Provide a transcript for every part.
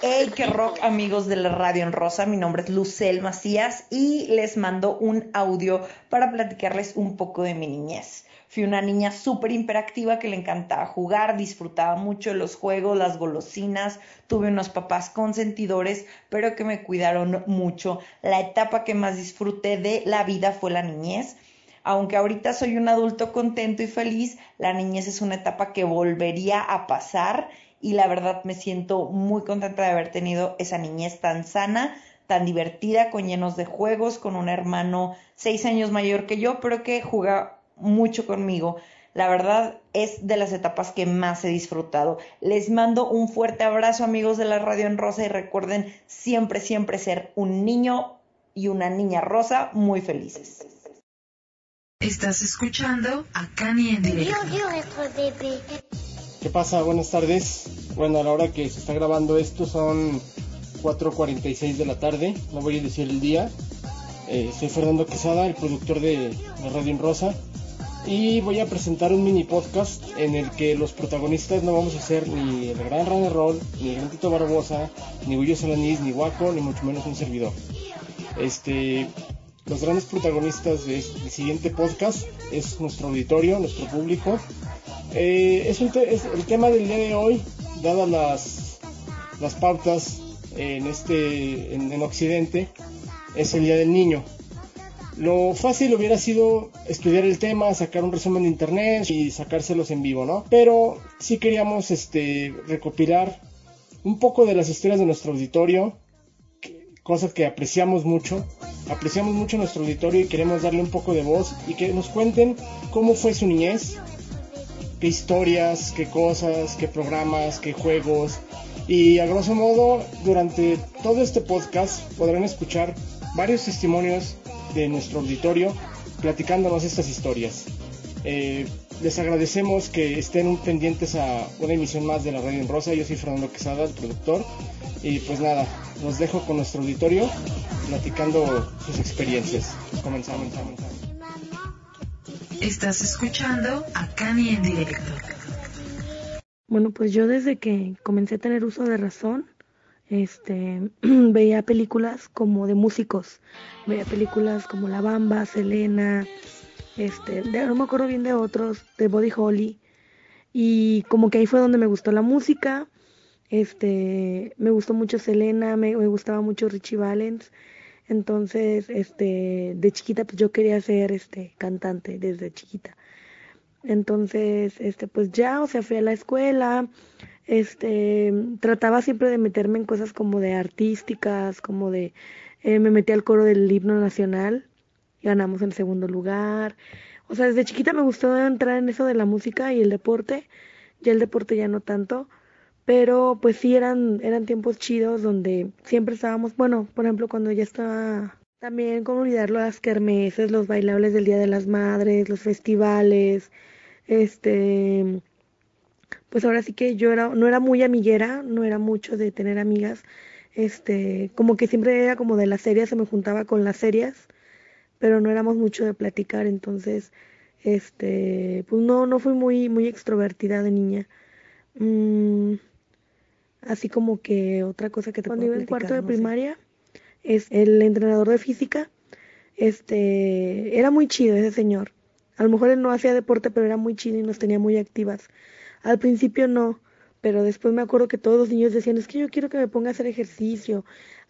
Hey, qué rock amigos de la Radio en Rosa, mi nombre es Lucel Macías y les mando un audio para platicarles un poco de mi niñez. Fui una niña súper hiperactiva que le encantaba jugar, disfrutaba mucho los juegos, las golosinas, tuve unos papás consentidores, pero que me cuidaron mucho. La etapa que más disfruté de la vida fue la niñez. Aunque ahorita soy un adulto contento y feliz, la niñez es una etapa que volvería a pasar y la verdad me siento muy contenta de haber tenido esa niñez tan sana, tan divertida, con llenos de juegos, con un hermano seis años mayor que yo, pero que juega mucho conmigo. La verdad es de las etapas que más he disfrutado. Les mando un fuerte abrazo amigos de la Radio en Rosa y recuerden siempre, siempre ser un niño y una niña rosa muy felices. Estás escuchando a Cani en directo. ¿Qué pasa? Buenas tardes. Bueno, a la hora que se está grabando esto son 4.46 de la tarde, no voy a decir el día. Eh, soy Fernando Quesada, el productor de, la Radio Rosa, y voy a presentar un mini podcast en el que los protagonistas no vamos a ser ni el gran Rane Roll, ni el gran Tito Barbosa, ni Guillo Salanís, ni Waco, ni mucho menos un servidor. Este, los grandes protagonistas del siguiente podcast es nuestro auditorio, nuestro público, eh, es, el tema del día de hoy, dadas las, las pautas en, este, en, Occidente, es el Día del Niño. Lo fácil hubiera sido estudiar el tema, sacar un resumen de internet y sacárselos en vivo, ¿no? Pero sí queríamos este, recopilar un poco de las historias de nuestro auditorio, cosas que apreciamos mucho. Apreciamos mucho nuestro auditorio y queremos darle un poco de voz y que nos cuenten cómo fue su niñez, qué historias, qué cosas, qué programas, qué juegos. Y a grosso modo, durante todo este podcast podrán escuchar varios testimonios de nuestro auditorio platicándonos estas historias. Eh, les agradecemos que estén pendientes a una emisión más de la Radio en Rosa. Yo soy Fernando Quesada, el productor. Y pues nada, los dejo con nuestro auditorio platicando sus experiencias. Comenzamos, comenzamos. Estás escuchando a Cani en directo. Bueno, pues yo desde que comencé a tener uso de razón, este, veía películas como de músicos, veía películas como La Bamba, Selena, este, no me acuerdo bien de otros, de Body Holly, y como que ahí fue donde me gustó la música, este, me gustó mucho Selena, me, me gustaba mucho Richie Valens, entonces, este, de chiquita, pues yo quería ser, este, cantante desde chiquita. Entonces, este, pues ya, o sea, fui a la escuela, este, trataba siempre de meterme en cosas como de artísticas, como de, eh, me metí al coro del himno nacional, ganamos el segundo lugar. O sea, desde chiquita me gustó entrar en eso de la música y el deporte, ya el deporte ya no tanto, pero pues sí eran, eran tiempos chidos donde siempre estábamos, bueno, por ejemplo cuando ya estaba también como olvidarlo las kermeses, los bailables del Día de las Madres, los festivales, este pues ahora sí que yo era, no era muy amiguera, no era mucho de tener amigas, este, como que siempre era como de las serias, se me juntaba con las serias, pero no éramos mucho de platicar, entonces, este, pues no, no fui muy, muy extrovertida de niña. Mm, Así como que otra cosa que te Cuando iba en cuarto de primaria, es el entrenador de física, este, era muy chido ese señor. A lo mejor él no hacía deporte, pero era muy chido y nos tenía muy activas. Al principio no, pero después me acuerdo que todos los niños decían, es que yo quiero que me ponga a hacer ejercicio.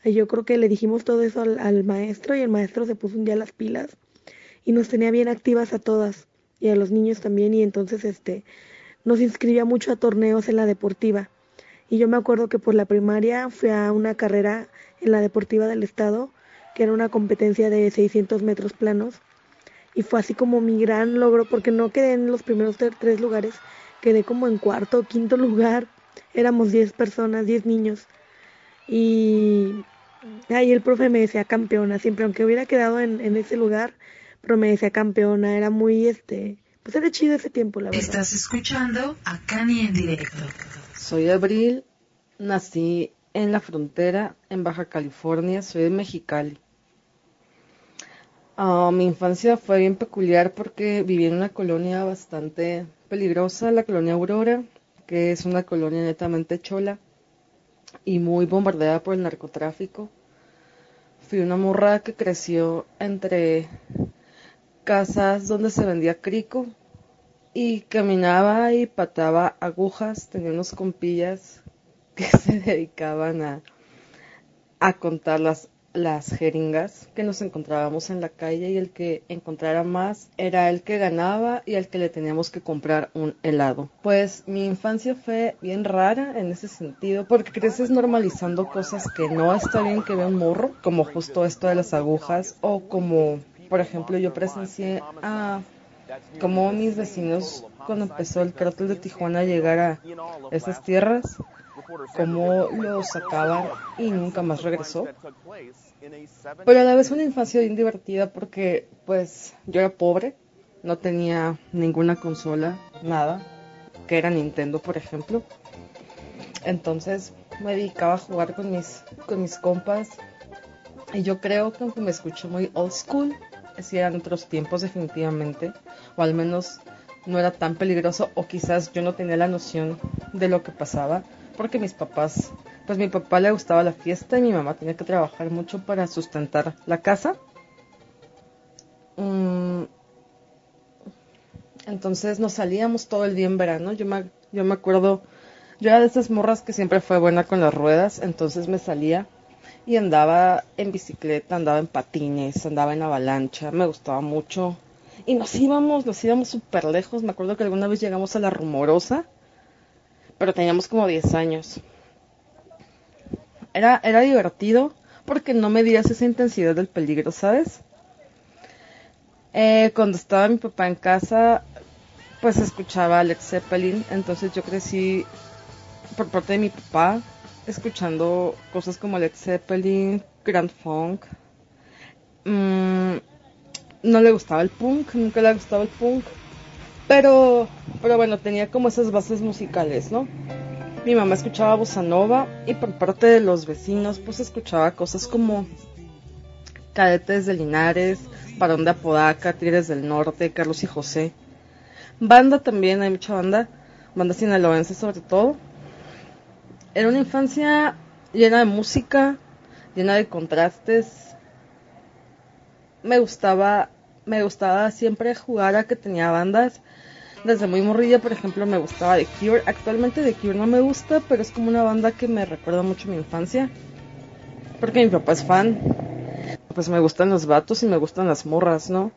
Y yo creo que le dijimos todo eso al, al maestro y el maestro se puso un día las pilas y nos tenía bien activas a todas y a los niños también y entonces este nos inscribía mucho a torneos en la deportiva y yo me acuerdo que por la primaria fui a una carrera en la Deportiva del Estado, que era una competencia de 600 metros planos. Y fue así como mi gran logro, porque no quedé en los primeros tres lugares, quedé como en cuarto o quinto lugar. Éramos 10 personas, 10 niños. Y ahí el profe me decía campeona, siempre, aunque hubiera quedado en, ese lugar, pero me decía campeona, era muy, este, pues era chido ese tiempo, la verdad. Estás escuchando a Cani en directo. Soy Abril, nací en la frontera, en Baja California, soy de Mexicali. Ah, mi infancia fue bien peculiar porque viví en una colonia bastante peligrosa, la colonia Aurora, que es una colonia netamente chola. y muy bombardeada por el narcotráfico. Fui una morra que creció entre casas donde se vendía crico y caminaba y pataba agujas, tenía unos compillas que se dedicaban a, a contar las, las jeringas que nos encontrábamos en la calle y el que encontrara más era el que ganaba y al que le teníamos que comprar un helado. Pues mi infancia fue bien rara en ese sentido porque creces normalizando cosas que no está bien que vea un morro, como justo esto de las agujas o como, por ejemplo, yo presencié a como mis vecinos cuando empezó el cártel de Tijuana a llegar a esas tierras, cómo lo sacaban y nunca más regresó. Pero a la vez una infancia bien divertida porque pues yo era pobre, no tenía ninguna consola, nada, que era Nintendo por ejemplo. Entonces me dedicaba a jugar con mis, con mis compas y yo creo que aunque me escucho muy old school, si eran otros tiempos definitivamente, o al menos no era tan peligroso, o quizás yo no tenía la noción de lo que pasaba, porque mis papás, pues mi papá le gustaba la fiesta y mi mamá tenía que trabajar mucho para sustentar la casa. Mm, entonces nos salíamos todo el día en verano, yo me, yo me acuerdo, yo era de esas morras que siempre fue buena con las ruedas, entonces me salía y andaba en bicicleta, andaba en patines, andaba en avalancha, me gustaba mucho. Y nos íbamos, nos íbamos súper lejos. Me acuerdo que alguna vez llegamos a la rumorosa, pero teníamos como 10 años. Era, era divertido porque no medías esa intensidad del peligro, ¿sabes? Eh, cuando estaba mi papá en casa, pues escuchaba a Alex Zeppelin, entonces yo crecí por parte de mi papá escuchando cosas como Led Zeppelin, Grand Funk. Mm, no le gustaba el punk, nunca le ha gustado el punk. Pero, pero bueno, tenía como esas bases musicales, ¿no? Mi mamá escuchaba bossa nova y por parte de los vecinos pues escuchaba cosas como Cadetes de Linares, Parón de Apodaca, Tigres del Norte, Carlos y José. Banda también, hay mucha banda, banda sinaloense sobre todo. Era una infancia llena de música, llena de contrastes. Me gustaba, me gustaba siempre jugar a que tenía bandas. Desde muy morrilla, por ejemplo, me gustaba The Cure. Actualmente The Cure no me gusta, pero es como una banda que me recuerda mucho mi infancia. Porque mi papá es fan. Pues me gustan los vatos y me gustan las morras, ¿no?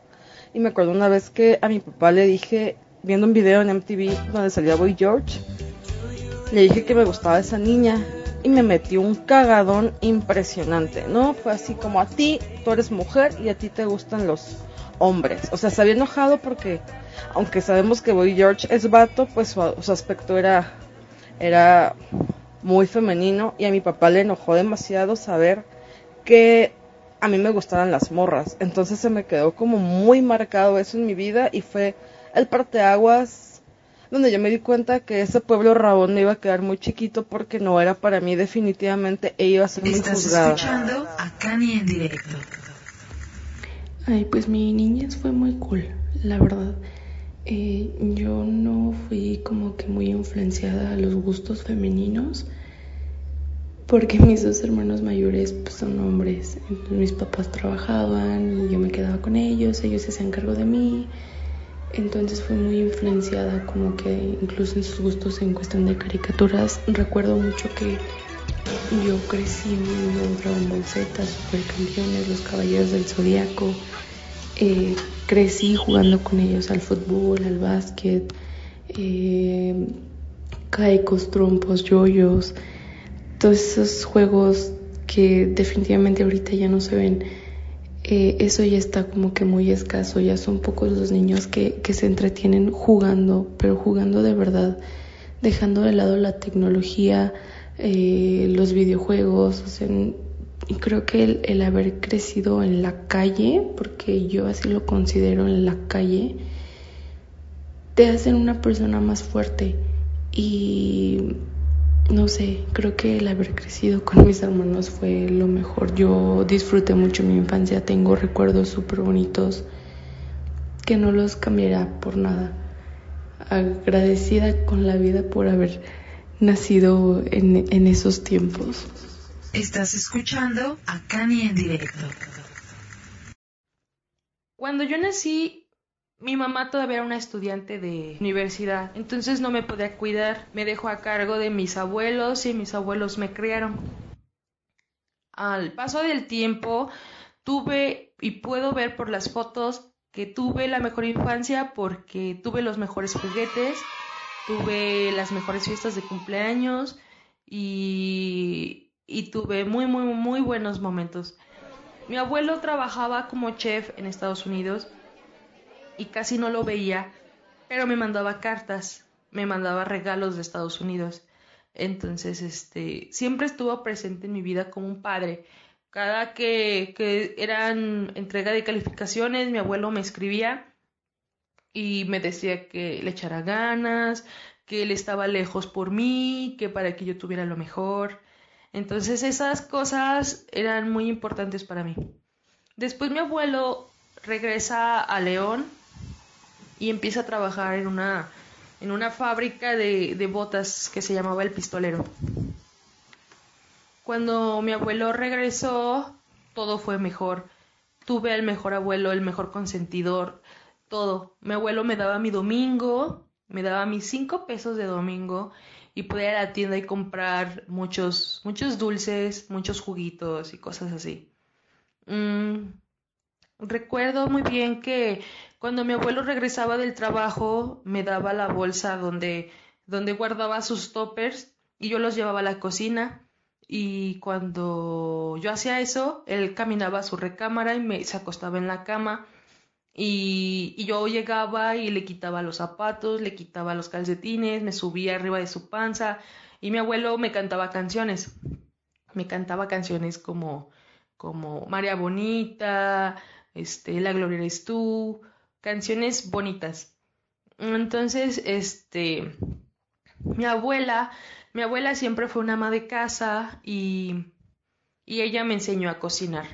Y me acuerdo una vez que a mi papá le dije, viendo un video en MTV donde salía Boy George, le dije que me gustaba esa niña y me metió un cagadón impresionante, ¿no? Fue así como a ti, tú eres mujer y a ti te gustan los hombres. O sea, se había enojado porque, aunque sabemos que Boy George es vato, pues su, su aspecto era, era muy femenino y a mi papá le enojó demasiado saber que a mí me gustaban las morras. Entonces se me quedó como muy marcado eso en mi vida y fue el parteaguas donde yo me di cuenta que ese pueblo Rabón me iba a quedar muy chiquito porque no era para mí definitivamente e iba a ser muy Estás juzgada. escuchando a Cani en directo. Ay, pues mi niñez fue muy cool, la verdad. Eh, yo no fui como que muy influenciada a los gustos femeninos porque mis dos hermanos mayores pues, son hombres. Entonces, mis papás trabajaban y yo me quedaba con ellos, ellos se hacían cargo de mí. Entonces fui muy influenciada como que incluso en sus gustos en cuestión de caricaturas. Recuerdo mucho que yo crecí viendo Dragon Ball Z, Supercampeones, Los Caballeros del Zodiaco. Eh, crecí jugando con ellos al fútbol, al básquet, eh, caicos, trompos, yoyos, todos esos juegos que definitivamente ahorita ya no se ven. Eh, eso ya está como que muy escaso, ya son pocos los niños que, que se entretienen jugando, pero jugando de verdad, dejando de lado la tecnología, eh, los videojuegos, o sea, y creo que el, el, haber crecido en la calle, porque yo así lo considero en la calle, te hacen una persona más fuerte. Y no sé, creo que el haber crecido con mis hermanos fue lo mejor. Yo disfruté mucho mi infancia, tengo recuerdos súper bonitos que no los cambiará por nada. Agradecida con la vida por haber nacido en, en esos tiempos. Estás escuchando a Cani en directo. Cuando yo nací, mi mamá todavía era una estudiante de universidad, entonces no me podía cuidar. Me dejó a cargo de mis abuelos y mis abuelos me criaron. Al paso del tiempo, tuve y puedo ver por las fotos que tuve la mejor infancia porque tuve los mejores juguetes, tuve las mejores fiestas de cumpleaños y, tuve muy, muy, muy buenos momentos. Mi abuelo trabajaba como chef en Estados Unidos y casi no lo veía, pero me mandaba cartas, me mandaba regalos de Estados Unidos. Entonces, este, siempre estuvo presente en mi vida como un padre. Cada que, que eran entrega de calificaciones, mi abuelo me escribía y me decía que le echara ganas, que él estaba lejos por mí, que para que yo tuviera lo mejor. Entonces esas cosas eran muy importantes para mí. Después mi abuelo regresa a León y empieza a trabajar en una, en una fábrica de, botas que se llamaba El Pistolero. Cuando mi abuelo regresó, todo fue mejor. Tuve al mejor abuelo, el mejor consentidor, todo. Mi abuelo me daba mi domingo, me daba mis cinco pesos de domingo y podía ir a la tienda y comprar muchos, muchos dulces, muchos juguitos y cosas así. Mm, recuerdo muy bien que cuando mi abuelo regresaba del trabajo me daba la bolsa donde, donde guardaba sus toppers y yo los llevaba a la cocina. Y cuando yo hacía eso, él caminaba a su recámara y me, se acostaba en la cama. Y, y, yo llegaba y le quitaba los zapatos, le quitaba los calcetines, me subía arriba de su panza. Y mi abuelo me cantaba canciones. Me cantaba canciones como, como María Bonita, este, La Gloria eres tú, canciones bonitas. Entonces, este, mi abuela mi abuela siempre fue una ama de casa y, y ella me enseñó a cocinar.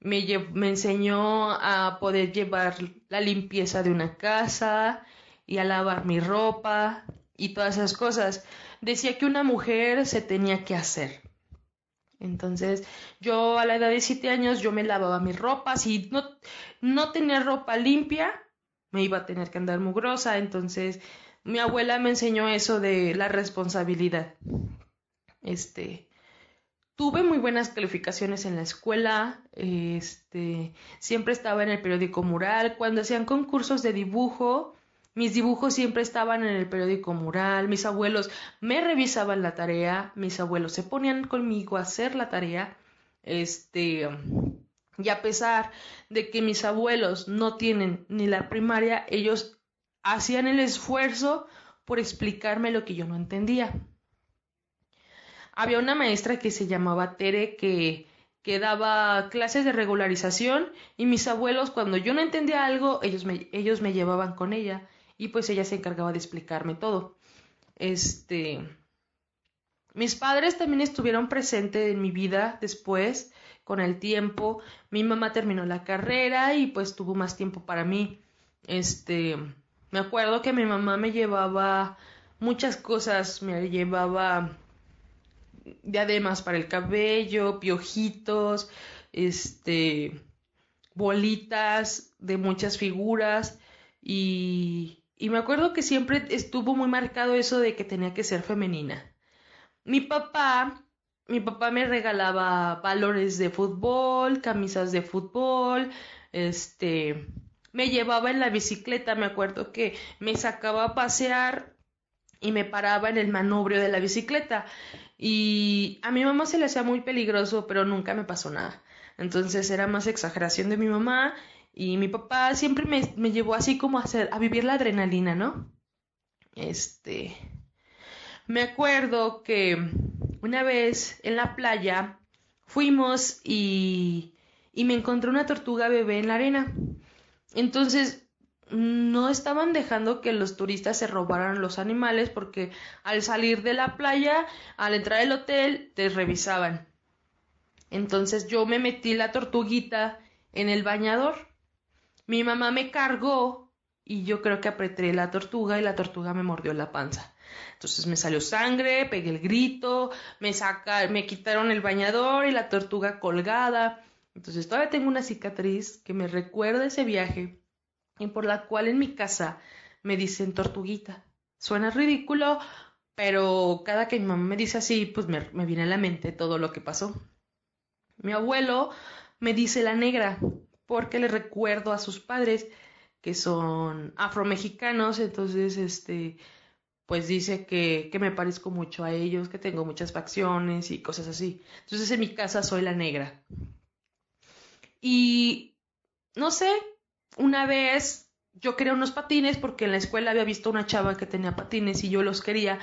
Me, me, enseñó a poder llevar la limpieza de una casa y a lavar mi ropa y todas esas cosas. Decía que una mujer se tenía que hacer. Entonces, yo a la edad de siete años yo me lavaba mi ropa. Si no, no tenía ropa limpia, me iba a tener que andar mugrosa. Entonces, mi abuela me enseñó eso de la responsabilidad. Este, tuve muy buenas calificaciones en la escuela, este, siempre estaba en el periódico mural, cuando hacían concursos de dibujo, mis dibujos siempre estaban en el periódico mural, mis abuelos me revisaban la tarea, mis abuelos se ponían conmigo a hacer la tarea, este, y a pesar de que mis abuelos no tienen ni la primaria, ellos hacían el esfuerzo por explicarme lo que yo no entendía. Había una maestra que se llamaba Tere que, daba clases de regularización y mis abuelos cuando yo no entendía algo ellos me llevaban con ella y pues ella se encargaba de explicarme todo. Este mis padres también estuvieron presentes en mi vida después, con el tiempo. Mi mamá terminó la carrera y pues tuvo más tiempo para mí. Este, me acuerdo que mi mamá me llevaba muchas cosas, me llevaba diademas para el cabello, piojitos, este, bolitas de muchas figuras y, y me acuerdo que siempre estuvo muy marcado eso de que tenía que ser femenina. Mi papá, mi papá me regalaba valores de fútbol, camisas de fútbol, este, me llevaba en la bicicleta, me acuerdo que me sacaba a pasear y me paraba en el manubrio de la bicicleta. Y a mi mamá se le hacía muy peligroso, pero nunca me pasó nada. Entonces era más exageración de mi mamá y mi papá siempre me, me llevó así como a, hacer, a vivir la adrenalina, ¿no? Este. Me acuerdo que una vez en la playa fuimos y, y me encontré una tortuga bebé en la arena. Entonces, no estaban dejando que los turistas se robaran los animales porque al salir de la playa, al entrar al hotel, te revisaban. Entonces yo me metí la tortuguita en el bañador. Mi mamá me cargó y yo creo que apreté la tortuga y la tortuga me mordió la panza. Entonces me salió sangre, pegué el grito, me saca, me quitaron el bañador y la tortuga colgada. Entonces todavía tengo una cicatriz que me recuerda ese viaje y por la cual en mi casa me dicen tortuguita. Suena ridículo, pero cada que mi mamá me dice así, pues me, me viene a la mente todo lo que pasó. Mi abuelo me dice la negra, porque le recuerdo a sus padres que son afromexicanos, entonces este pues dice que, que me parezco mucho a ellos, que tengo muchas facciones y cosas así. Entonces en mi casa soy la negra. Y no sé, una vez yo quería unos patines porque en la escuela había visto una chava que tenía patines y yo los quería,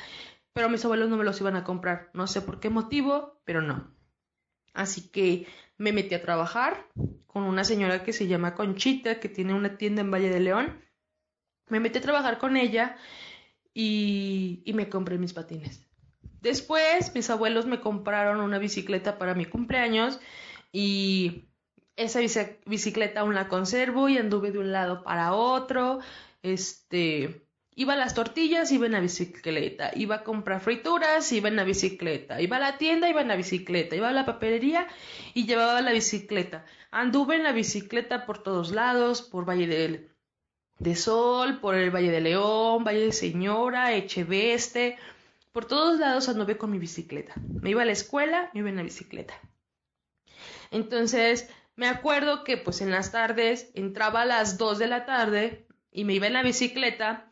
pero mis abuelos no me los iban a comprar. No sé por qué motivo, pero no. Así que me metí a trabajar con una señora que se llama Conchita, que tiene una tienda en Valle de León. Me metí a trabajar con ella y, me compré mis patines. Después mis abuelos me compraron una bicicleta para mi cumpleaños y esa bicicleta aún la conservo y anduve de un lado para otro. Este, iba a las tortillas, iba en la bicicleta, iba a comprar frituras, iba en la bicicleta, iba a la tienda, iba en la bicicleta, iba a la papelería y llevaba la bicicleta. Anduve en la bicicleta por todos lados, por Valle de, de Sol, por el Valle de León, Valle de Señora, Echeveste, por todos lados anduve con mi bicicleta. Me iba a la escuela, me iba en la bicicleta. Entonces, me acuerdo que pues en las tardes entraba a las 2 de la tarde y me iba en la bicicleta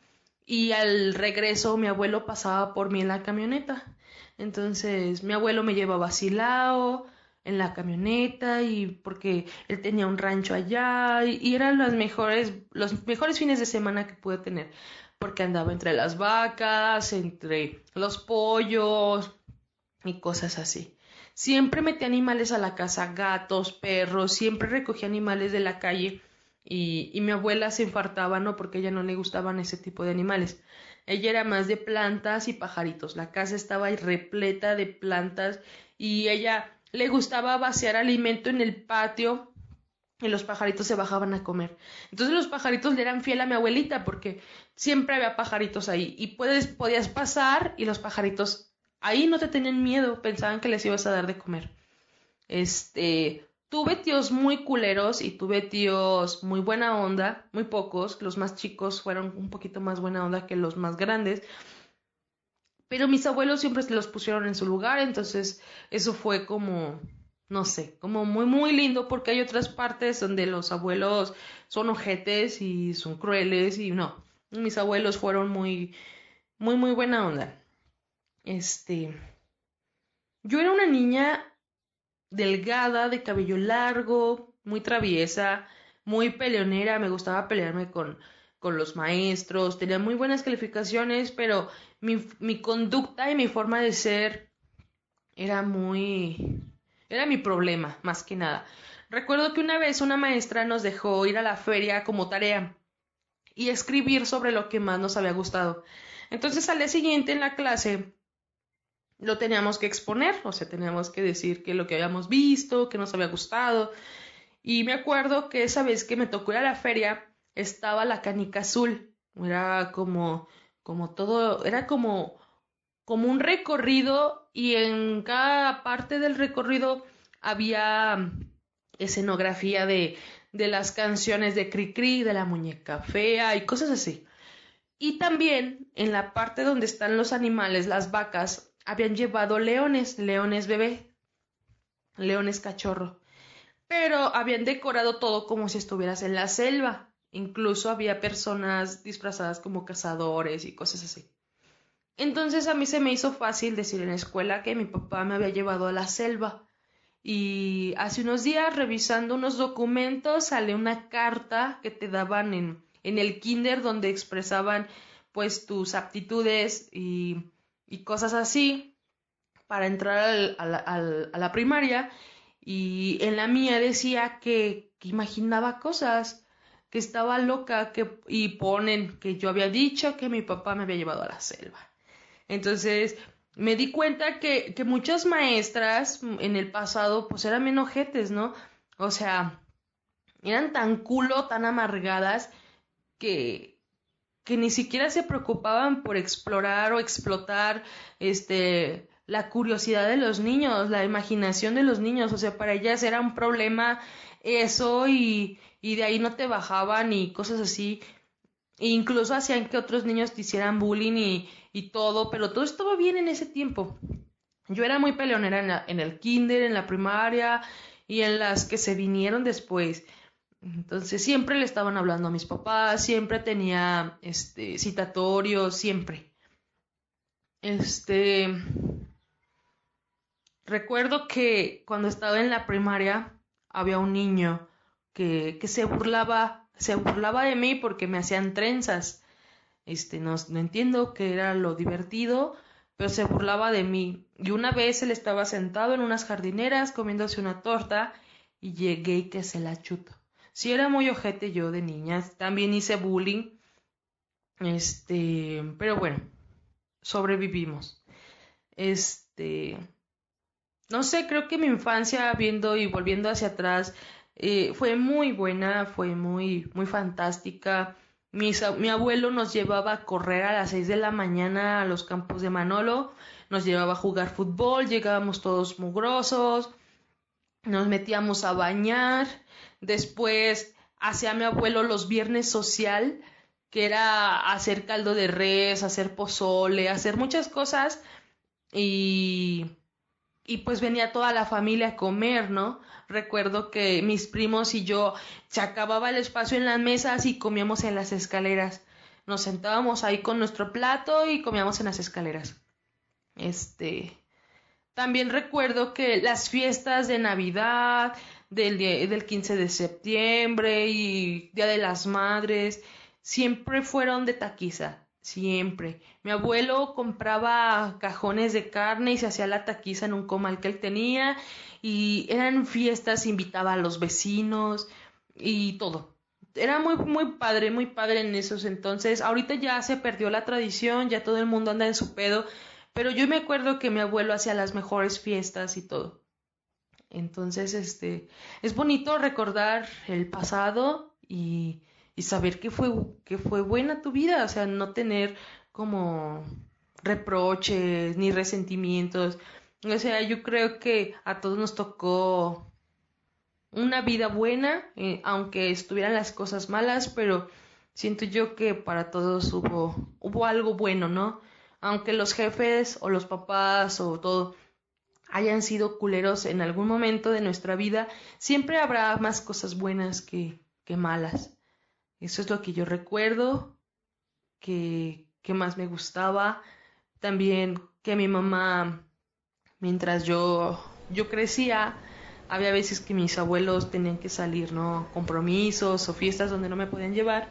y al regreso mi abuelo pasaba por mí en la camioneta. Entonces mi abuelo me llevaba vacilado en la camioneta y porque él tenía un rancho allá y, y eran los mejores, los mejores fines de semana que pude tener porque andaba entre las vacas, entre los pollos y cosas así. Siempre metí animales a la casa, gatos, perros, siempre recogí animales de la calle y, mi abuela se infartaba, ¿no? Porque ella no le gustaban ese tipo de animales. Ella era más de plantas y pajaritos. La casa estaba repleta de plantas y ella le gustaba vaciar alimento en el patio y los pajaritos se bajaban a comer. Entonces los pajaritos le eran fiel a mi abuelita porque siempre había pajaritos ahí y puedes, podías pasar y los pajaritos ahí no te tenían miedo, pensaban que les ibas a dar de comer. Este, tuve tíos muy culeros y tuve tíos muy buena onda, muy pocos, los más chicos fueron un poquito más buena onda que los más grandes. Pero mis abuelos siempre se los pusieron en su lugar, entonces eso fue como, no sé, como muy, muy lindo porque hay otras partes donde los abuelos son ojetes y son crueles y no, mis abuelos fueron muy, muy, muy buena onda. Este, yo era una niña delgada, de cabello largo, muy traviesa, muy peleonera, me gustaba pelearme con, con los maestros, tenía muy buenas calificaciones, pero mi, mi conducta y mi forma de ser era muy... era mi problema, más que nada. Recuerdo que una vez una maestra nos dejó ir a la feria como tarea y escribir sobre lo que más nos había gustado. Entonces al día siguiente en la clase lo teníamos que exponer, o sea, teníamos que decir que lo que habíamos visto, que nos había gustado. Y me acuerdo que esa vez que me tocó ir a la feria, estaba la canica azul. Era como, como todo, era como, como un recorrido y en cada parte del recorrido había escenografía de, de las canciones de Cricri, de la muñeca fea y cosas así. Y también en la parte donde están los animales, las vacas, habían llevado leones, leones bebé, leones cachorro, pero habían decorado todo como si estuvieras en la selva. Incluso había personas disfrazadas como cazadores y cosas así. Entonces a mí se me hizo fácil decir en la escuela que mi papá me había llevado a la selva. Y hace unos días, revisando unos documentos, sale una carta que te daban en, en el kinder donde expresaban pues tus aptitudes y y cosas así para entrar a, la, primaria y en la mía decía que, imaginaba cosas, que estaba loca que, y ponen que yo había dicho que mi papá me había llevado a la selva. Entonces me di cuenta que, que muchas maestras en el pasado pues eran menojetes, ¿no? O sea, eran tan culo, tan amargadas que, que ni siquiera se preocupaban por explorar o explotar este la curiosidad de los niños, la imaginación de los niños, o sea, para ellas era un problema eso y, y de ahí no te bajaban y cosas así. E incluso hacían que otros niños te hicieran bullying y, y todo, pero todo estaba bien en ese tiempo. Yo era muy peleonera en, en el kinder, en la primaria y en las que se vinieron después. Entonces siempre le estaban hablando a mis papás, siempre tenía este citatorio, siempre. Este recuerdo que cuando estaba en la primaria había un niño que, que se burlaba, se burlaba de mí porque me hacían trenzas. Este, no, no entiendo qué era lo divertido, pero se burlaba de mí. Y una vez él estaba sentado en unas jardineras comiéndose una torta y llegué y que se la chuto. Si era muy ojete yo de niña, también hice bullying. Este, pero bueno, sobrevivimos. Este, no sé, creo que mi infancia, viendo y volviendo hacia atrás, eh, fue muy buena, fue muy, muy fantástica. mi abuelo nos llevaba a correr a las seis de la mañana a los campos de Manolo, nos llevaba a jugar fútbol, llegábamos todos mugrosos, nos metíamos a bañar, después hacía mi abuelo los viernes social, que era hacer caldo de res, hacer pozole, hacer muchas cosas y y pues venía toda la familia a comer, ¿no? Recuerdo que mis primos y yo se acababa el espacio en las mesas y comíamos en las escaleras. Nos sentábamos ahí con nuestro plato y comíamos en las escaleras. Este. También recuerdo que las fiestas de Navidad, del, del 15 de septiembre y Día de las Madres, siempre fueron de taquiza Siempre. Mi abuelo compraba cajones de carne y se hacía la taquiza en un comal que él tenía y eran fiestas, invitaba a los vecinos y todo. Era muy, muy padre, muy padre en esos entonces. Ahorita ya se perdió la tradición, ya todo el mundo anda en su pedo, pero yo me acuerdo que mi abuelo hacía las mejores fiestas y todo. Entonces, este, es bonito recordar el pasado y y saber que fue, fue buena tu vida, o sea, no tener como reproches ni resentimientos. O sea, yo creo que a todos nos tocó una vida buena, eh, aunque estuvieran las cosas malas, pero siento yo que para todos hubo, hubo algo bueno, ¿no? Aunque los jefes o los papás o todo hayan sido culeros en algún momento de nuestra vida, siempre habrá más cosas buenas que, malas. Eso es lo que yo recuerdo, que, que más me gustaba. También que mi mamá, mientras yo, yo crecía, había veces que mis abuelos tenían que salir, ¿no? Compromisos o fiestas donde no me podían llevar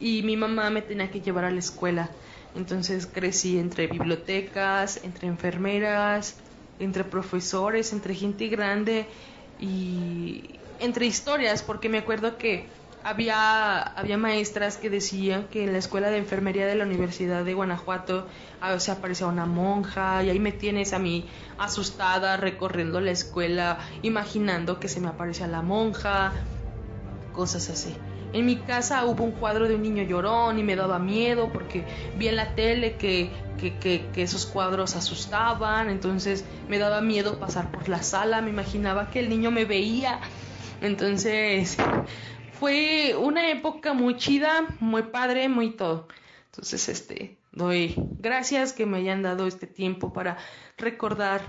y mi mamá me tenía que llevar a la escuela. Entonces crecí entre bibliotecas, entre enfermeras, entre profesores, entre gente grande y entre historias, porque me acuerdo que había, había maestras que decían que en la escuela de enfermería de la Universidad de Guanajuato ah, se aparecía una monja y ahí me tienes a mí asustada recorriendo la escuela imaginando que se me aparecía la monja, cosas así. En mi casa hubo un cuadro de un niño llorón y me daba miedo porque vi en la tele que, que, que, que, esos cuadros asustaban, entonces me daba miedo pasar por la sala, me imaginaba que el niño me veía, entonces fue una época muy chida, muy padre, muy todo. Entonces, este, doy gracias que me hayan dado este tiempo para recordar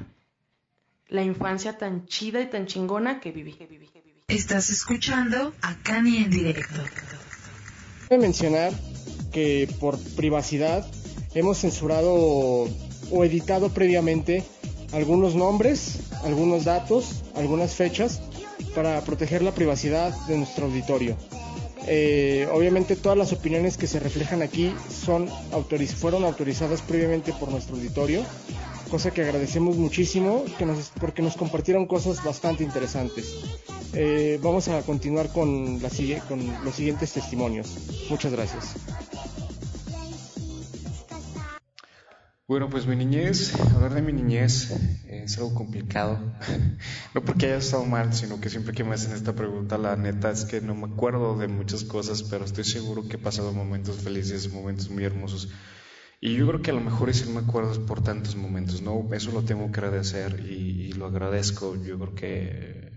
la infancia tan chida y tan chingona que viví. Estás escuchando a Cani en directo. Quiero mencionar que por privacidad hemos censurado o editado previamente algunos nombres, algunos datos, algunas fechas para proteger la privacidad de nuestro auditorio. Eh, obviamente todas las opiniones que se reflejan aquí fueron autorizadas previamente por nuestro auditorio, cosa que agradecemos muchísimo que nos, porque nos compartieron cosas bastante interesantes. Eh, vamos a continuar con, la, con los siguientes testimonios. Muchas gracias. Bueno, pues mi niñez, hablar de mi niñez, es algo complicado. no porque haya estado mal, sino que siempre que me hacen esta pregunta, la neta es que no me acuerdo de muchas cosas, pero estoy seguro que he pasado momentos felices, momentos muy hermosos. Y yo creo que a lo mejor sí me acuerdo por tantos momentos, ¿no? Eso lo tengo que agradecer y, lo agradezco, yo creo que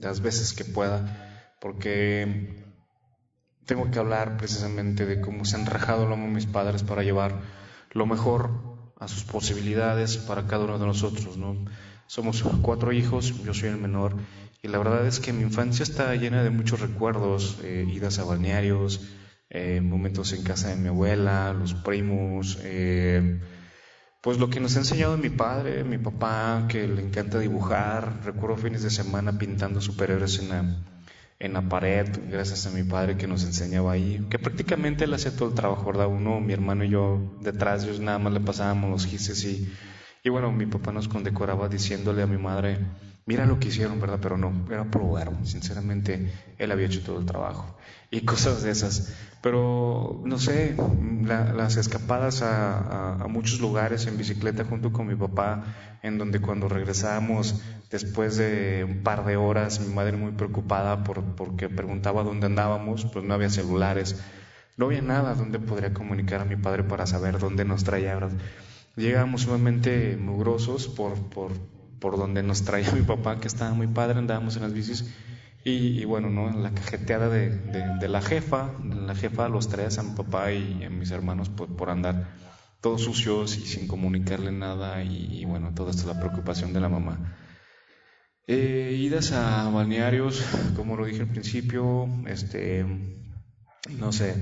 las veces que pueda, porque tengo que hablar precisamente de cómo se han rajado lo mis padres para llevar lo mejor a sus posibilidades para cada uno de nosotros, ¿no? Somos cuatro hijos, yo soy el menor, y la verdad es que mi infancia está llena de muchos recuerdos, eh, idas a balnearios, eh, momentos en casa de mi abuela, los primos, eh, pues lo que nos ha enseñado mi padre, mi papá, que le encanta dibujar, recuerdo fines de semana pintando superhéroes en la, en la pared, gracias a mi padre que nos enseñaba ahí, que prácticamente él hacía todo el trabajo, ¿verdad? Uno, mi hermano y yo detrás, ellos nada más le pasábamos los gises y, y bueno, mi papá nos condecoraba diciéndole a mi madre, mira lo que hicieron, ¿verdad? Pero no, era verbo, sinceramente, él había hecho todo el trabajo y cosas de esas. Pero, no sé, las escapadas a, a, muchos lugares en bicicleta junto con mi papá, en donde cuando regresábamos después de un par de horas, mi madre muy preocupada por, porque preguntaba dónde andábamos, pues no había celulares, no había nada donde podría comunicar a mi padre para saber dónde nos traía. Llegábamos sumamente mugrosos por, por, por donde nos traía mi papá, que estaba muy padre, andábamos en las bicis y, bueno, ¿no? La cajeteada de, de, la jefa, la jefa los tres a mi papá y a mis hermanos por, por andar todos sucios y sin comunicarle nada y, bueno, toda esta es la preocupación de la mamá. Eh, idas a balnearios, como lo dije al principio, este, no sé,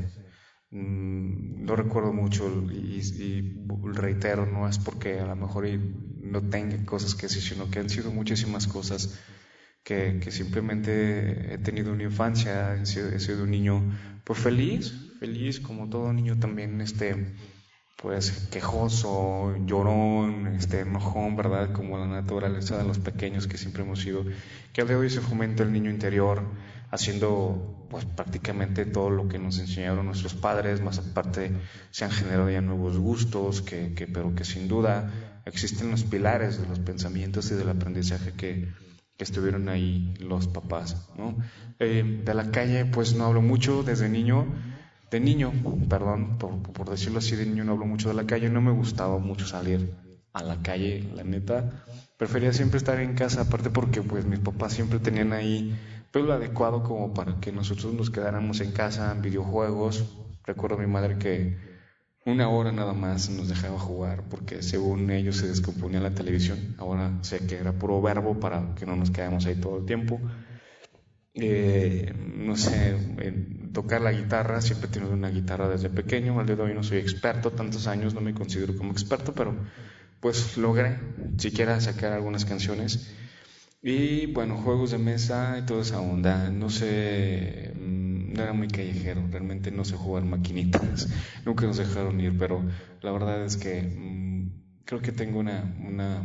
mm, no recuerdo mucho y, y, reitero, no es porque a lo mejor no tenga cosas que decir, sino que han sido muchísimas cosas que, simplemente he tenido una infancia, he sido, un niño pues feliz, feliz como todo niño también, este, pues quejoso, llorón, este, enojón, ¿verdad? Como la naturaleza de los pequeños que siempre hemos sido, que al día de hoy se fomenta el niño interior, haciendo pues prácticamente todo lo que nos enseñaron nuestros padres, más aparte se han generado ya nuevos gustos, que, que, pero que sin duda existen los pilares de los pensamientos y del aprendizaje que, que estuvieron ahí los papás, ¿no? Eh, de la calle, pues no hablo mucho desde niño, de niño, perdón, por, decirlo así, de niño no hablo mucho de la calle, no me gustaba mucho salir a la calle, la neta, prefería siempre estar en casa, aparte porque pues mis papás siempre tenían ahí pues lo adecuado como para que nosotros nos quedáramos en casa, en videojuegos, recuerdo a mi madre que una hora nada más nos dejaba jugar porque según ellos se descomponía la televisión. Ahora sé que era puro verbo para que no nos quedemos ahí todo el tiempo. Eh, no sé, tocar la guitarra, siempre he una guitarra desde pequeño, al día de hoy no soy experto, tantos años no me considero como experto, pero pues logré siquiera sacar algunas canciones. Y bueno, juegos de mesa y toda esa onda, no sé, no era muy callejero, realmente no sé jugar maquinitas, nunca nos dejaron ir, pero la verdad es que mm, creo que tengo una, una,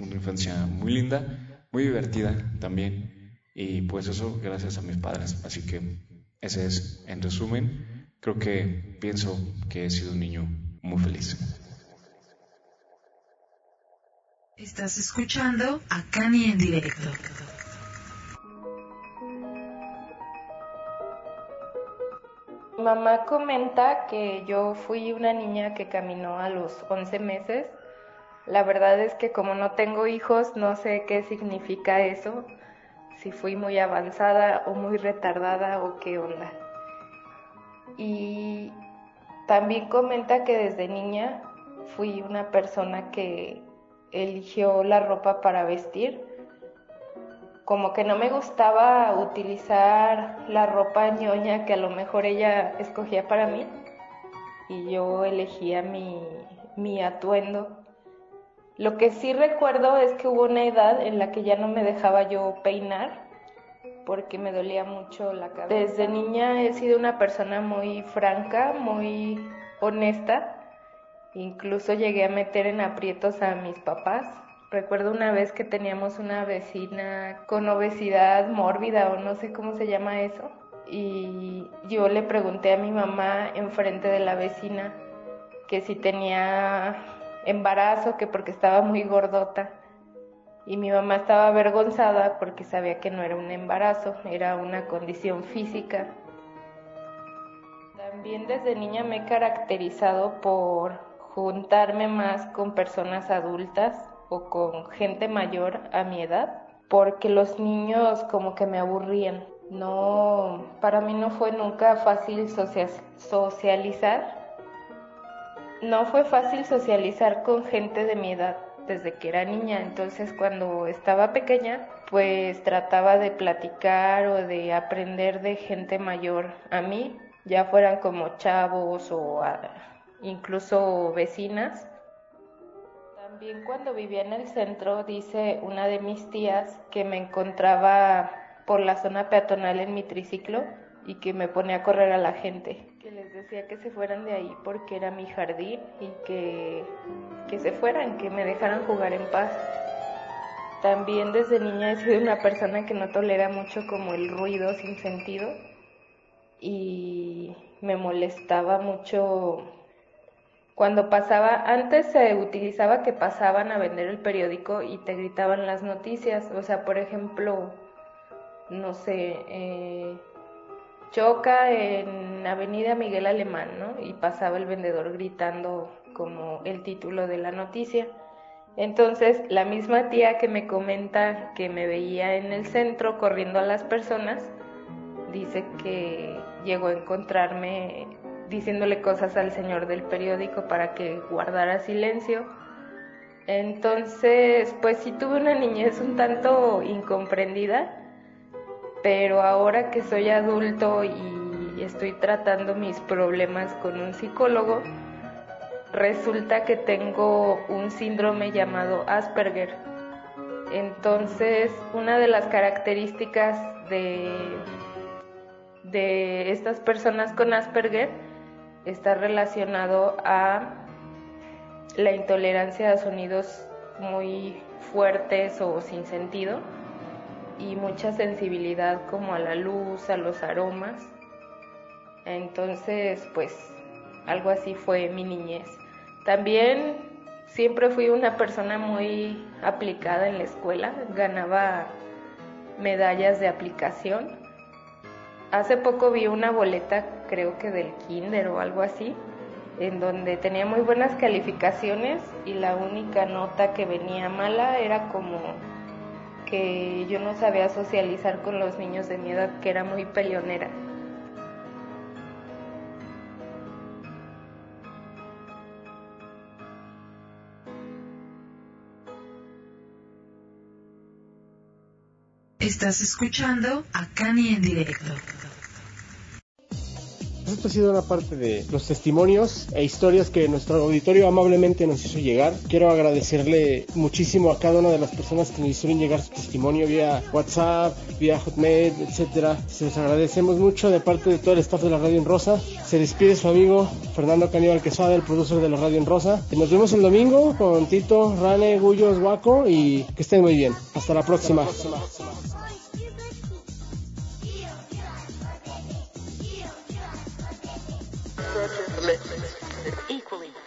una infancia muy linda, muy divertida también, y pues eso gracias a mis padres, así que ese es, en resumen, creo que pienso que he sido un niño muy feliz. Estás escuchando a Cani en directo. Mamá comenta que yo fui una niña que caminó a los 11 meses. La verdad es que como no tengo hijos, no sé qué significa eso, si fui muy avanzada o muy retardada o qué onda. Y también comenta que desde niña fui una persona que eligió la ropa para vestir como que no me gustaba utilizar la ropa ñoña que a lo mejor ella escogía para mí y yo elegía mi, mi atuendo. Lo que sí recuerdo es que hubo una edad en la que ya no me dejaba yo peinar porque me dolía mucho la cabeza. Desde niña he sido una persona muy franca, muy honesta. Incluso llegué a meter en aprietos a mis papás Recuerdo una vez que teníamos una vecina con obesidad mórbida o no sé cómo se llama eso. Y yo le pregunté a mi mamá enfrente de la vecina que si tenía embarazo, que porque estaba muy gordota. y mi mamá estaba avergonzada porque sabía que no era un embarazo, era una condición física. También desde niña me he caracterizado por juntarme más con personas adultas o con gente mayor a mi edad, porque los niños como que me aburrían. No, para mí no fue nunca fácil socializar. No fue fácil socializar con gente de mi edad desde que era niña, entonces cuando estaba pequeña, pues trataba de platicar o de aprender de gente mayor a mí, ya fueran como chavos o incluso vecinas. También cuando vivía en el centro, dice una de mis tías que me encontraba por la zona peatonal en mi triciclo y que me ponía a correr a la gente, que les decía que se fueran de ahí porque era mi jardín y que, que se fueran, que me dejaran jugar en paz. También desde niña he sido una persona que no tolera mucho como el ruido sin sentido y me molestaba mucho cuando pasaba, antes se utilizaba que pasaban a vender el periódico y te gritaban las noticias, o sea, por ejemplo, no sé, eh, choca en Avenida Miguel Alemán, ¿no? Y pasaba el vendedor gritando como el título de la noticia. Entonces, la misma tía que me comenta que me veía en el centro corriendo a las personas, dice que llegó a encontrarme diciéndole cosas al señor del periódico para que guardara silencio. Entonces, pues sí tuve una niñez un tanto incomprendida, pero ahora que soy adulto y estoy tratando mis problemas con un psicólogo, resulta que tengo un síndrome llamado Asperger. Entonces, una de las características de, de estas personas con Asperger está relacionado a la intolerancia a sonidos muy fuertes o sin sentido y mucha sensibilidad como a la luz, a los aromas. Entonces, pues algo así fue mi niñez. También siempre fui una persona muy aplicada en la escuela, ganaba medallas de aplicación hace poco vi una boleta, creo que del kinder o algo así, en donde tenía muy buenas calificaciones y la única nota que venía mala era como que yo no sabía socializar con los niños de mi edad, que era muy peleonera. Estás escuchando a Cani en directo. Esto ha sido una parte de los testimonios e historias que nuestro auditorio amablemente nos hizo llegar. Quiero agradecerle muchísimo a cada una de las personas que nos hicieron llegar su testimonio vía WhatsApp, vía Hotmail, etcétera. Se les agradecemos mucho de parte de todo el staff de la Radio en Rosa. Se despide su amigo Fernando Caníbal Quesada, el productor de la Radio en Rosa. Nos vemos el domingo con Tito, Rane, Gullos, Guaco y que estén muy bien. Hasta la próxima. purchase commitment is equally.